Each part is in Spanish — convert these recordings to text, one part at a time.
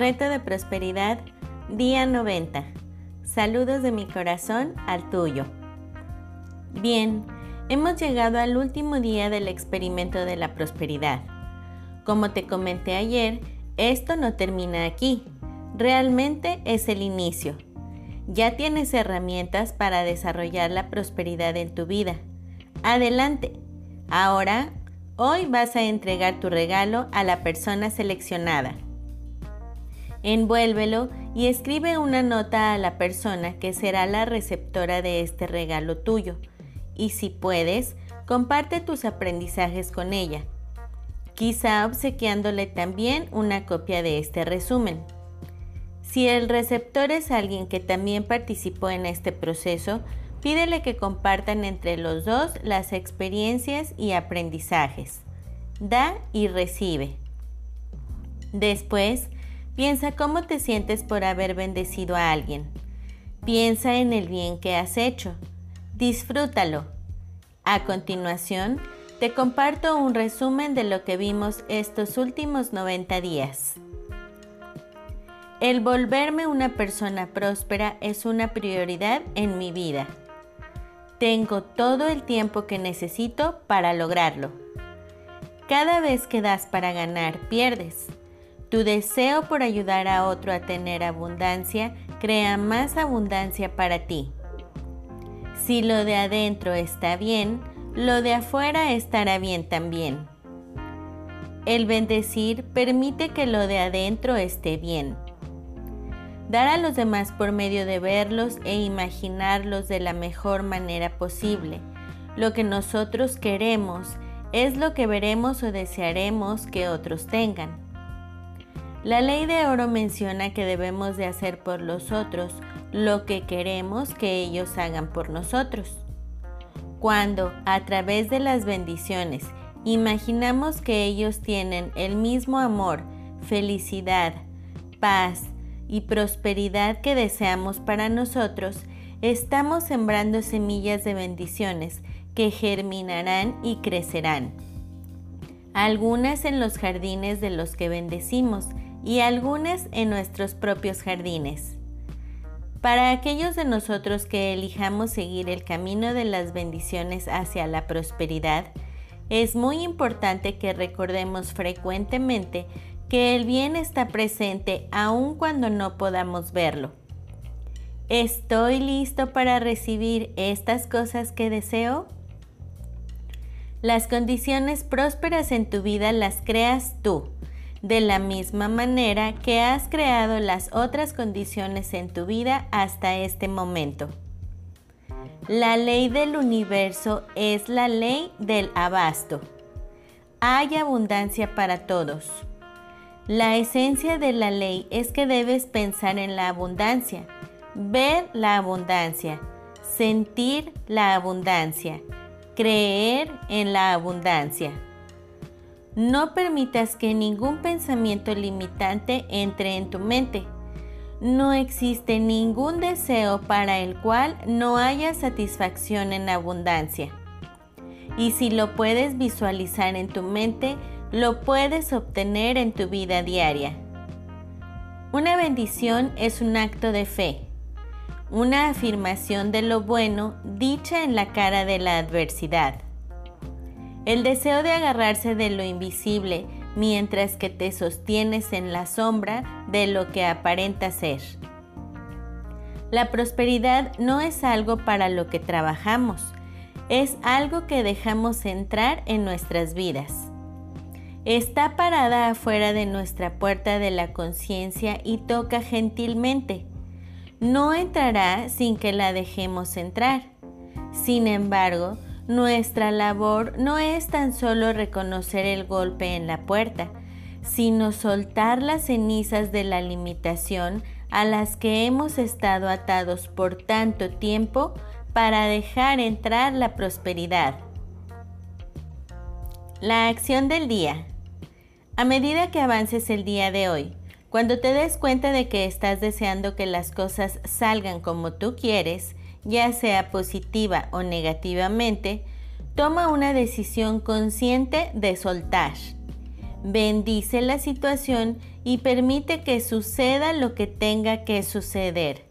Reto de Prosperidad, día 90. Saludos de mi corazón al tuyo. Bien, hemos llegado al último día del experimento de la prosperidad. Como te comenté ayer, esto no termina aquí. Realmente es el inicio. Ya tienes herramientas para desarrollar la prosperidad en tu vida. Adelante. Ahora, hoy vas a entregar tu regalo a la persona seleccionada. Envuélvelo y escribe una nota a la persona que será la receptora de este regalo tuyo. Y si puedes, comparte tus aprendizajes con ella, quizá obsequiándole también una copia de este resumen. Si el receptor es alguien que también participó en este proceso, pídele que compartan entre los dos las experiencias y aprendizajes. Da y recibe. Después, Piensa cómo te sientes por haber bendecido a alguien. Piensa en el bien que has hecho. Disfrútalo. A continuación, te comparto un resumen de lo que vimos estos últimos 90 días. El volverme una persona próspera es una prioridad en mi vida. Tengo todo el tiempo que necesito para lograrlo. Cada vez que das para ganar, pierdes. Tu deseo por ayudar a otro a tener abundancia crea más abundancia para ti. Si lo de adentro está bien, lo de afuera estará bien también. El bendecir permite que lo de adentro esté bien. Dar a los demás por medio de verlos e imaginarlos de la mejor manera posible. Lo que nosotros queremos es lo que veremos o desearemos que otros tengan. La ley de oro menciona que debemos de hacer por los otros lo que queremos que ellos hagan por nosotros. Cuando, a través de las bendiciones, imaginamos que ellos tienen el mismo amor, felicidad, paz y prosperidad que deseamos para nosotros, estamos sembrando semillas de bendiciones que germinarán y crecerán. Algunas en los jardines de los que bendecimos y algunas en nuestros propios jardines. Para aquellos de nosotros que elijamos seguir el camino de las bendiciones hacia la prosperidad, es muy importante que recordemos frecuentemente que el bien está presente aun cuando no podamos verlo. ¿Estoy listo para recibir estas cosas que deseo? Las condiciones prósperas en tu vida las creas tú de la misma manera que has creado las otras condiciones en tu vida hasta este momento. La ley del universo es la ley del abasto. Hay abundancia para todos. La esencia de la ley es que debes pensar en la abundancia, ver la abundancia, sentir la abundancia, creer en la abundancia. No permitas que ningún pensamiento limitante entre en tu mente. No existe ningún deseo para el cual no haya satisfacción en abundancia. Y si lo puedes visualizar en tu mente, lo puedes obtener en tu vida diaria. Una bendición es un acto de fe, una afirmación de lo bueno dicha en la cara de la adversidad. El deseo de agarrarse de lo invisible mientras que te sostienes en la sombra de lo que aparenta ser. La prosperidad no es algo para lo que trabajamos, es algo que dejamos entrar en nuestras vidas. Está parada afuera de nuestra puerta de la conciencia y toca gentilmente. No entrará sin que la dejemos entrar. Sin embargo, nuestra labor no es tan solo reconocer el golpe en la puerta, sino soltar las cenizas de la limitación a las que hemos estado atados por tanto tiempo para dejar entrar la prosperidad. La acción del día. A medida que avances el día de hoy, cuando te des cuenta de que estás deseando que las cosas salgan como tú quieres, ya sea positiva o negativamente, toma una decisión consciente de soltar. bendice la situación y permite que suceda lo que tenga que suceder,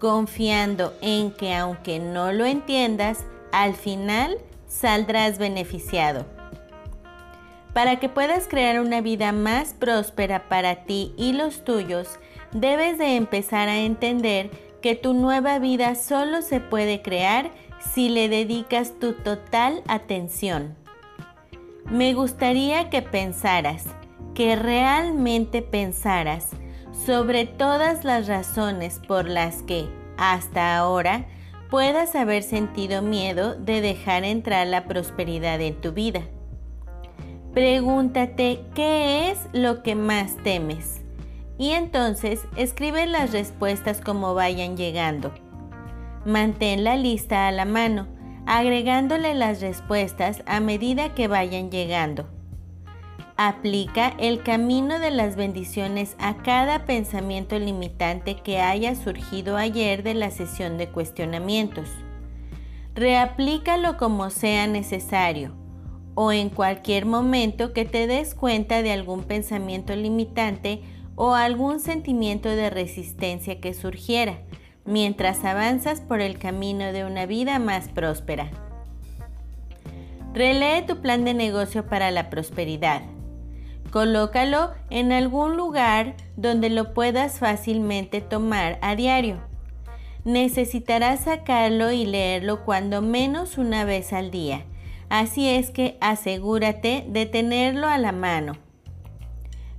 confiando en que aunque no lo entiendas, al final saldrás beneficiado. Para que puedas crear una vida más próspera para ti y los tuyos, debes de empezar a entender que tu nueva vida solo se puede crear si le dedicas tu total atención. Me gustaría que pensaras, que realmente pensaras sobre todas las razones por las que, hasta ahora, puedas haber sentido miedo de dejar entrar la prosperidad en tu vida. Pregúntate qué es lo que más temes y entonces escribe las respuestas como vayan llegando. Mantén la lista a la mano, agregándole las respuestas a medida que vayan llegando. Aplica el camino de las bendiciones a cada pensamiento limitante que haya surgido ayer de la sesión de cuestionamientos. Reaplícalo como sea necesario o en cualquier momento que te des cuenta de algún pensamiento limitante o algún sentimiento de resistencia que surgiera mientras avanzas por el camino de una vida más próspera. Relee tu plan de negocio para la prosperidad. Colócalo en algún lugar donde lo puedas fácilmente tomar a diario. Necesitarás sacarlo y leerlo cuando menos una vez al día, así es que asegúrate de tenerlo a la mano.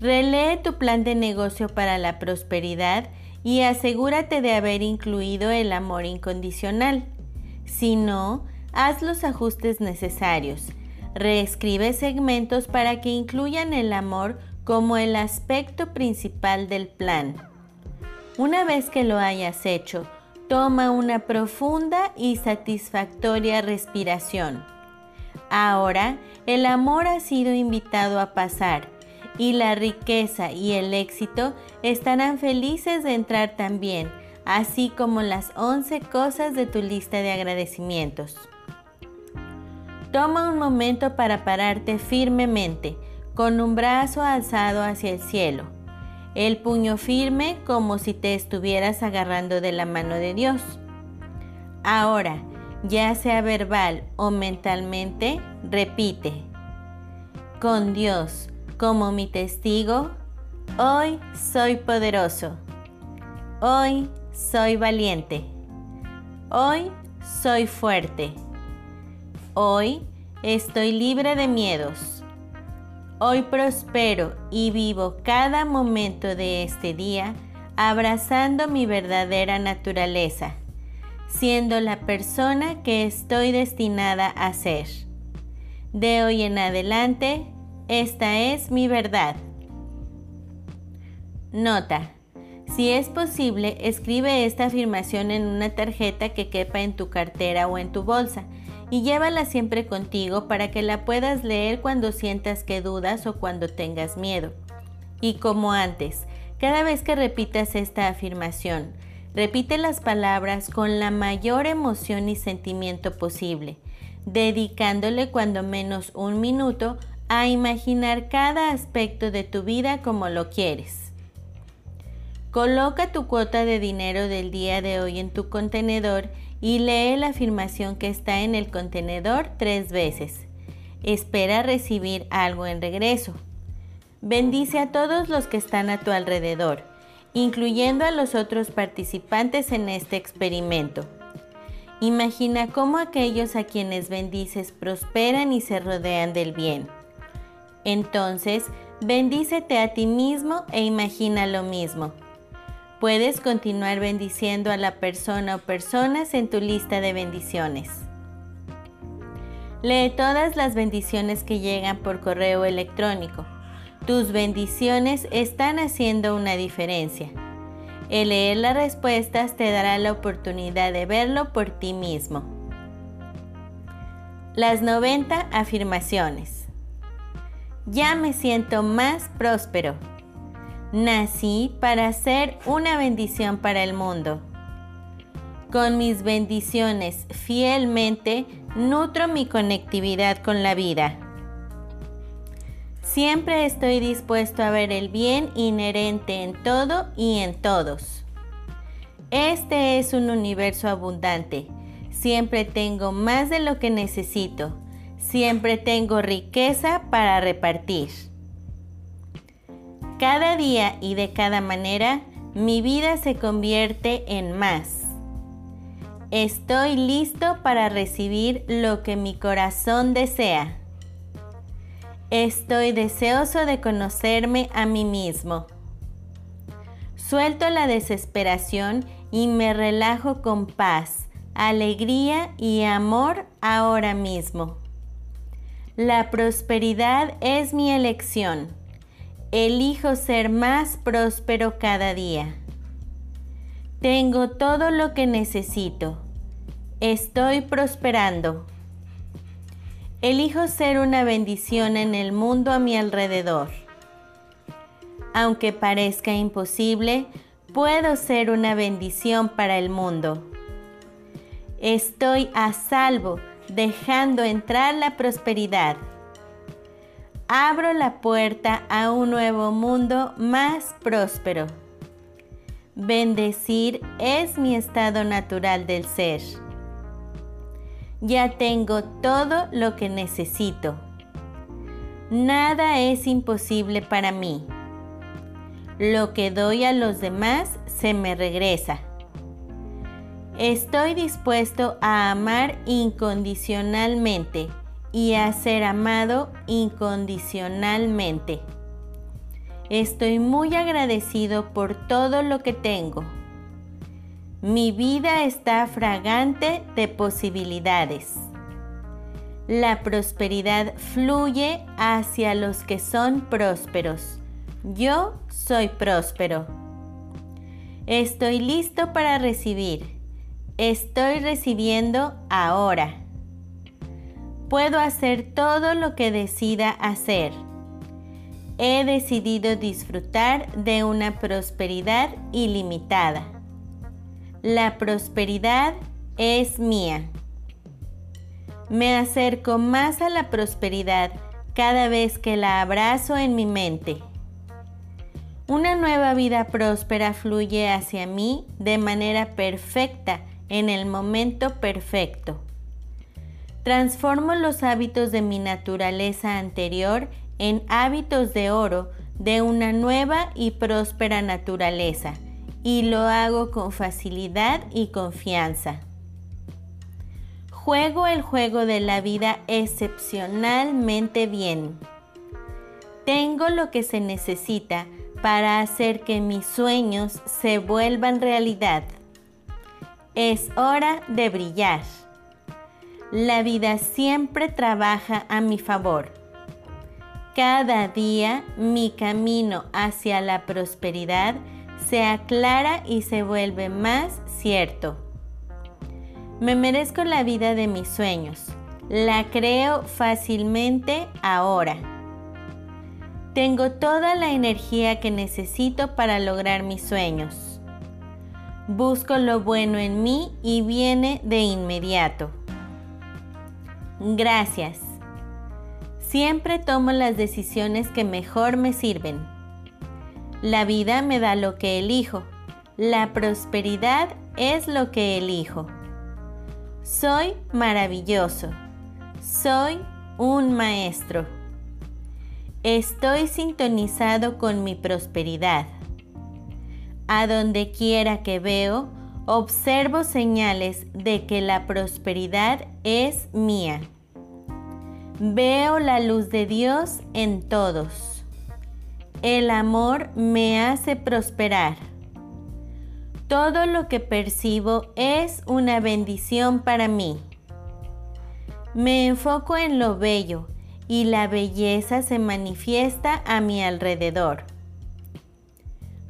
Relee tu plan de negocio para la prosperidad y asegúrate de haber incluido el amor incondicional. Si no, haz los ajustes necesarios Reescribe segmentos para que incluyan el amor como el aspecto principal del plan. Una vez que lo hayas hecho, toma una profunda y satisfactoria respiración. Ahora el amor ha sido invitado a pasar y la riqueza y el éxito estarán felices de entrar también, así como las 11 cosas de tu lista de agradecimientos. Toma un momento para pararte firmemente, con un brazo alzado hacia el cielo, el puño firme como si te estuvieras agarrando de la mano de Dios. Ahora, ya sea verbal o mentalmente, repite, con Dios como mi testigo, hoy soy poderoso, hoy soy valiente, hoy soy fuerte. Hoy estoy libre de miedos. Hoy prospero y vivo cada momento de este día abrazando mi verdadera naturaleza, siendo la persona que estoy destinada a ser. De hoy en adelante, esta es mi verdad. Nota. Si es posible, escribe esta afirmación en una tarjeta que quepa en tu cartera o en tu bolsa y llévala siempre contigo para que la puedas leer cuando sientas que dudas o cuando tengas miedo. Y como antes, cada vez que repitas esta afirmación, repite las palabras con la mayor emoción y sentimiento posible, dedicándole cuando menos un minuto a imaginar cada aspecto de tu vida como lo quieres. Coloca tu cuota de dinero del día de hoy en tu contenedor y lee la afirmación que está en el contenedor tres veces. Espera recibir algo en regreso. Bendice a todos los que están a tu alrededor, incluyendo a los otros participantes en este experimento. Imagina cómo aquellos a quienes bendices prosperan y se rodean del bien. Entonces, bendícete a ti mismo e imagina lo mismo. Puedes continuar bendiciendo a la persona o personas en tu lista de bendiciones. Lee todas las bendiciones que llegan por correo electrónico. Tus bendiciones están haciendo una diferencia. El leer las respuestas te dará la oportunidad de verlo por ti mismo. Las 90 afirmaciones. Ya me siento más próspero. Nací para ser una bendición para el mundo. Con mis bendiciones fielmente nutro mi conectividad con la vida. Siempre estoy dispuesto a ver el bien inherente en todo y en todos. Este es un universo abundante. Siempre tengo más de lo que necesito. Siempre tengo riqueza para repartir. Cada día y de cada manera, mi vida se convierte en más. Estoy listo para recibir lo que mi corazón desea. Estoy deseoso de conocerme a mí mismo. Suelto la desesperación y me relajo con paz, alegría y amor ahora mismo. La prosperidad es mi elección. Elijo ser más próspero cada día. Tengo todo lo que necesito. Estoy prosperando. Elijo ser una bendición en el mundo a mi alrededor. Aunque parezca imposible, puedo ser una bendición para el mundo. Estoy a salvo dejando entrar la prosperidad abro la puerta a un nuevo mundo más próspero. Bendecir es mi estado natural del ser. Ya tengo todo lo que necesito. Nada es imposible para mí. Lo que doy a los demás se me regresa. Estoy dispuesto a amar incondicionalmente y a ser amado incondicionalmente. Estoy muy agradecido por todo lo que tengo. Mi vida está fragante de posibilidades. La prosperidad fluye hacia los que son prósperos. Yo soy próspero. Estoy listo para recibir. Estoy recibiendo ahora. Puedo hacer todo lo que decida hacer. He decidido disfrutar de una prosperidad ilimitada. La prosperidad es mía. Me acerco más a la prosperidad cada vez que la abrazo en mi mente. Una nueva vida próspera fluye hacia mí de manera perfecta en el momento perfecto. Transformo los hábitos de mi naturaleza anterior en hábitos de oro de una nueva y próspera naturaleza y lo hago con facilidad y confianza. Juego el juego de la vida excepcionalmente bien. Tengo lo que se necesita para hacer que mis sueños se vuelvan realidad. Es hora de brillar. La vida siempre trabaja a mi favor. Cada día mi camino hacia la prosperidad se aclara y se vuelve más cierto. Me merezco la vida de mis sueños. La creo fácilmente ahora. Tengo toda la energía que necesito para lograr mis sueños. Busco lo bueno en mí y viene de inmediato. Gracias. Siempre tomo las decisiones que mejor me sirven. La vida me da lo que elijo. La prosperidad es lo que elijo. Soy maravilloso. Soy un maestro. Estoy sintonizado con mi prosperidad. A donde quiera que veo, observo señales de que la prosperidad es mía. Veo la luz de Dios en todos. El amor me hace prosperar. Todo lo que percibo es una bendición para mí. Me enfoco en lo bello y la belleza se manifiesta a mi alrededor.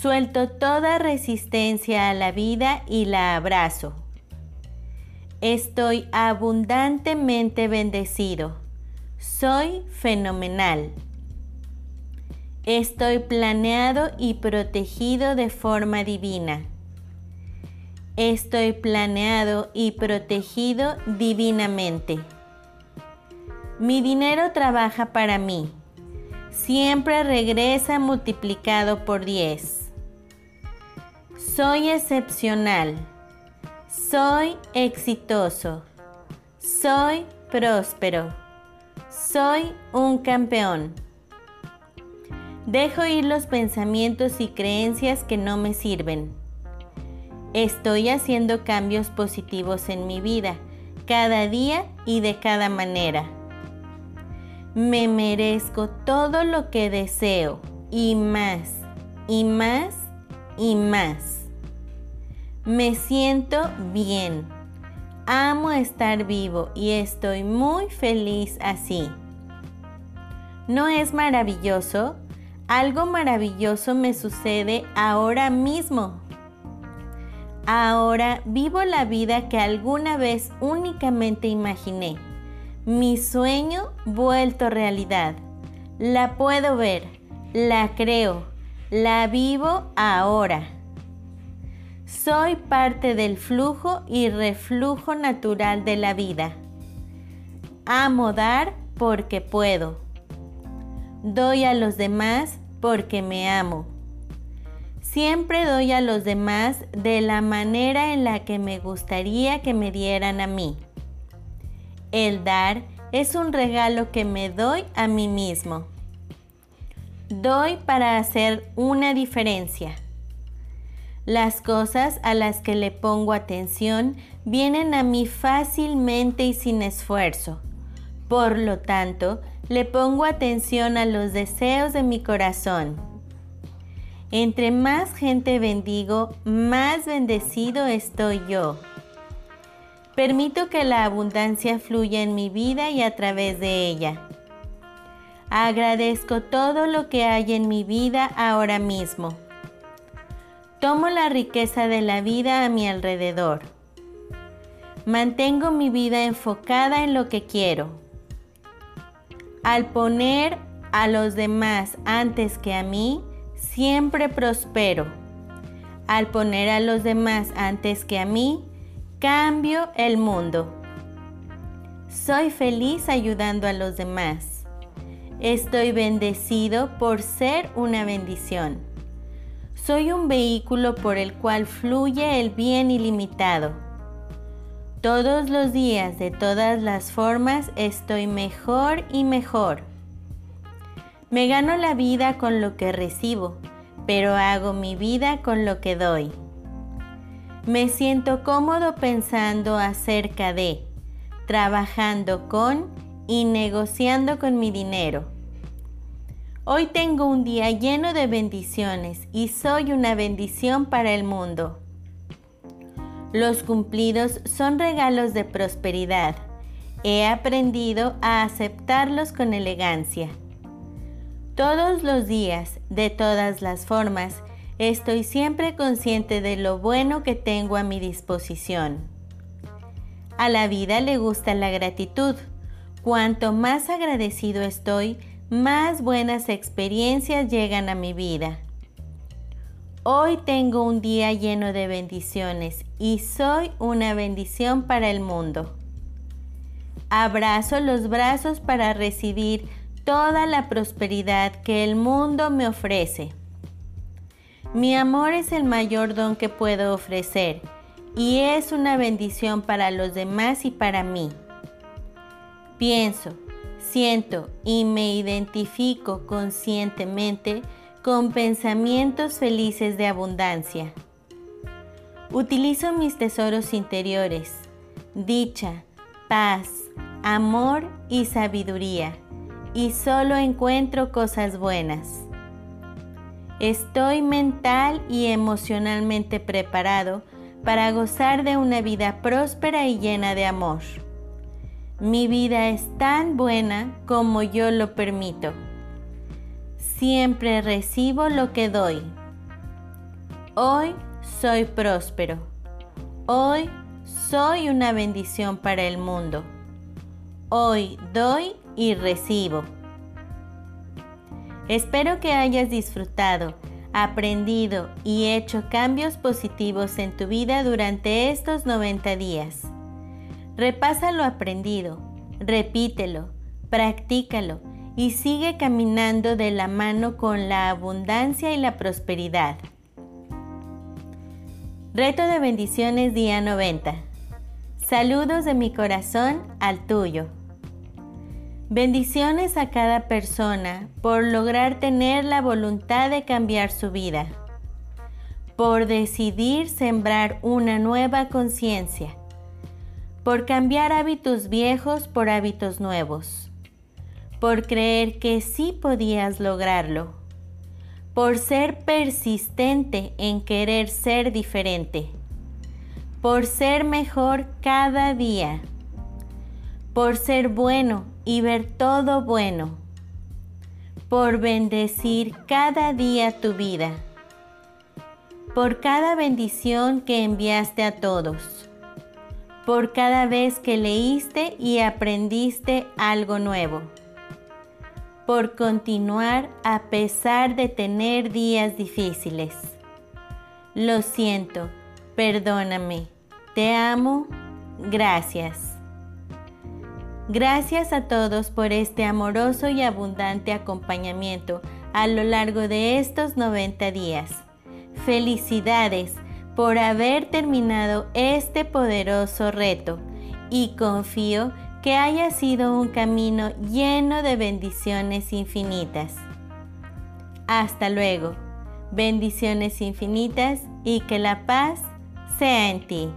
Suelto toda resistencia a la vida y la abrazo. Estoy abundantemente bendecido. Soy fenomenal. Estoy planeado y protegido de forma divina. Estoy planeado y protegido divinamente. Mi dinero trabaja para mí siempre regresa multiplicado por 10. Soy excepcional. Soy exitoso. Soy próspero. Soy un campeón. Dejo ir los pensamientos y creencias que no me sirven. Estoy haciendo cambios positivos en mi vida, cada día y de cada manera. Me merezco todo lo que deseo y más, y más, y más. Me siento bien. Amo estar vivo y estoy muy feliz así. ¿No es maravilloso? Algo maravilloso me sucede ahora mismo. Ahora vivo la vida que alguna vez únicamente imaginé. Mi sueño vuelto realidad. La puedo ver, la creo, la vivo ahora. Soy parte del flujo y reflujo natural de la vida. Amo dar porque puedo. Doy a los demás porque me amo. Siempre doy a los demás de la manera en la que me gustaría que me dieran a mí. El dar es un regalo que me doy a mí mismo. Doy para hacer una diferencia. Las cosas a las que le pongo atención vienen a mí fácilmente y sin esfuerzo. Por lo tanto, le pongo atención a los deseos de mi corazón. Entre más gente bendigo, más bendecido estoy yo. Permito que la abundancia fluya en mi vida y a través de ella. Agradezco todo lo que hay en mi vida ahora mismo. Tomo la riqueza de la vida a mi alrededor. Mantengo mi vida enfocada en lo que quiero. Al poner a los demás antes que a mí, siempre prospero. Al poner a los demás antes que a mí, cambio el mundo. Soy feliz ayudando a los demás. Estoy bendecido por ser una bendición. Soy un vehículo por el cual fluye el bien ilimitado. Todos los días, de todas las formas, estoy mejor y mejor. Me gano la vida con lo que recibo, pero hago mi vida con lo que doy. Me siento cómodo pensando acerca de, trabajando con y negociando con mi dinero. Hoy tengo un día lleno de bendiciones y soy una bendición para el mundo. Los cumplidos son regalos de prosperidad. He aprendido a aceptarlos con elegancia. Todos los días, de todas las formas, estoy siempre consciente de lo bueno que tengo a mi disposición. A la vida le gusta la gratitud. Cuanto más agradecido estoy, más buenas experiencias llegan a mi vida. Hoy tengo un día lleno de bendiciones y soy una bendición para el mundo. Abrazo los brazos para recibir toda la prosperidad que el mundo me ofrece. Mi amor es el mayor don que puedo ofrecer y es una bendición para los demás y para mí. Pienso, siento y me identifico conscientemente con pensamientos felices de abundancia. Utilizo mis tesoros interiores, dicha, paz, amor y sabiduría, y solo encuentro cosas buenas. Estoy mental y emocionalmente preparado para gozar de una vida próspera y llena de amor. Mi vida es tan buena como yo lo permito. Siempre recibo lo que doy. Hoy soy próspero. Hoy soy una bendición para el mundo. Hoy doy y recibo. Espero que hayas disfrutado, aprendido y hecho cambios positivos en tu vida durante estos 90 días. Repasa lo aprendido, repítelo, practícalo y sigue caminando de la mano con la abundancia y la prosperidad. Reto de bendiciones día 90. Saludos de mi corazón al tuyo. Bendiciones a cada persona por lograr tener la voluntad de cambiar su vida, por decidir sembrar una nueva conciencia, por cambiar hábitos viejos por hábitos nuevos, por creer que sí podías lograrlo, por ser persistente en querer ser diferente, por ser mejor cada día, por ser bueno y ver todo bueno, por bendecir cada día tu vida, por cada bendición que enviaste a todos, por cada vez que leíste y aprendiste algo nuevo, por continuar a pesar de tener días difíciles. Lo siento, perdóname, te amo, gracias. Gracias a todos por este amoroso y abundante acompañamiento a lo largo de estos 90 días. Felicidades por haber terminado este poderoso reto y confío que haya sido un camino lleno de bendiciones infinitas. Hasta luego. Bendiciones infinitas y que la paz sea en ti.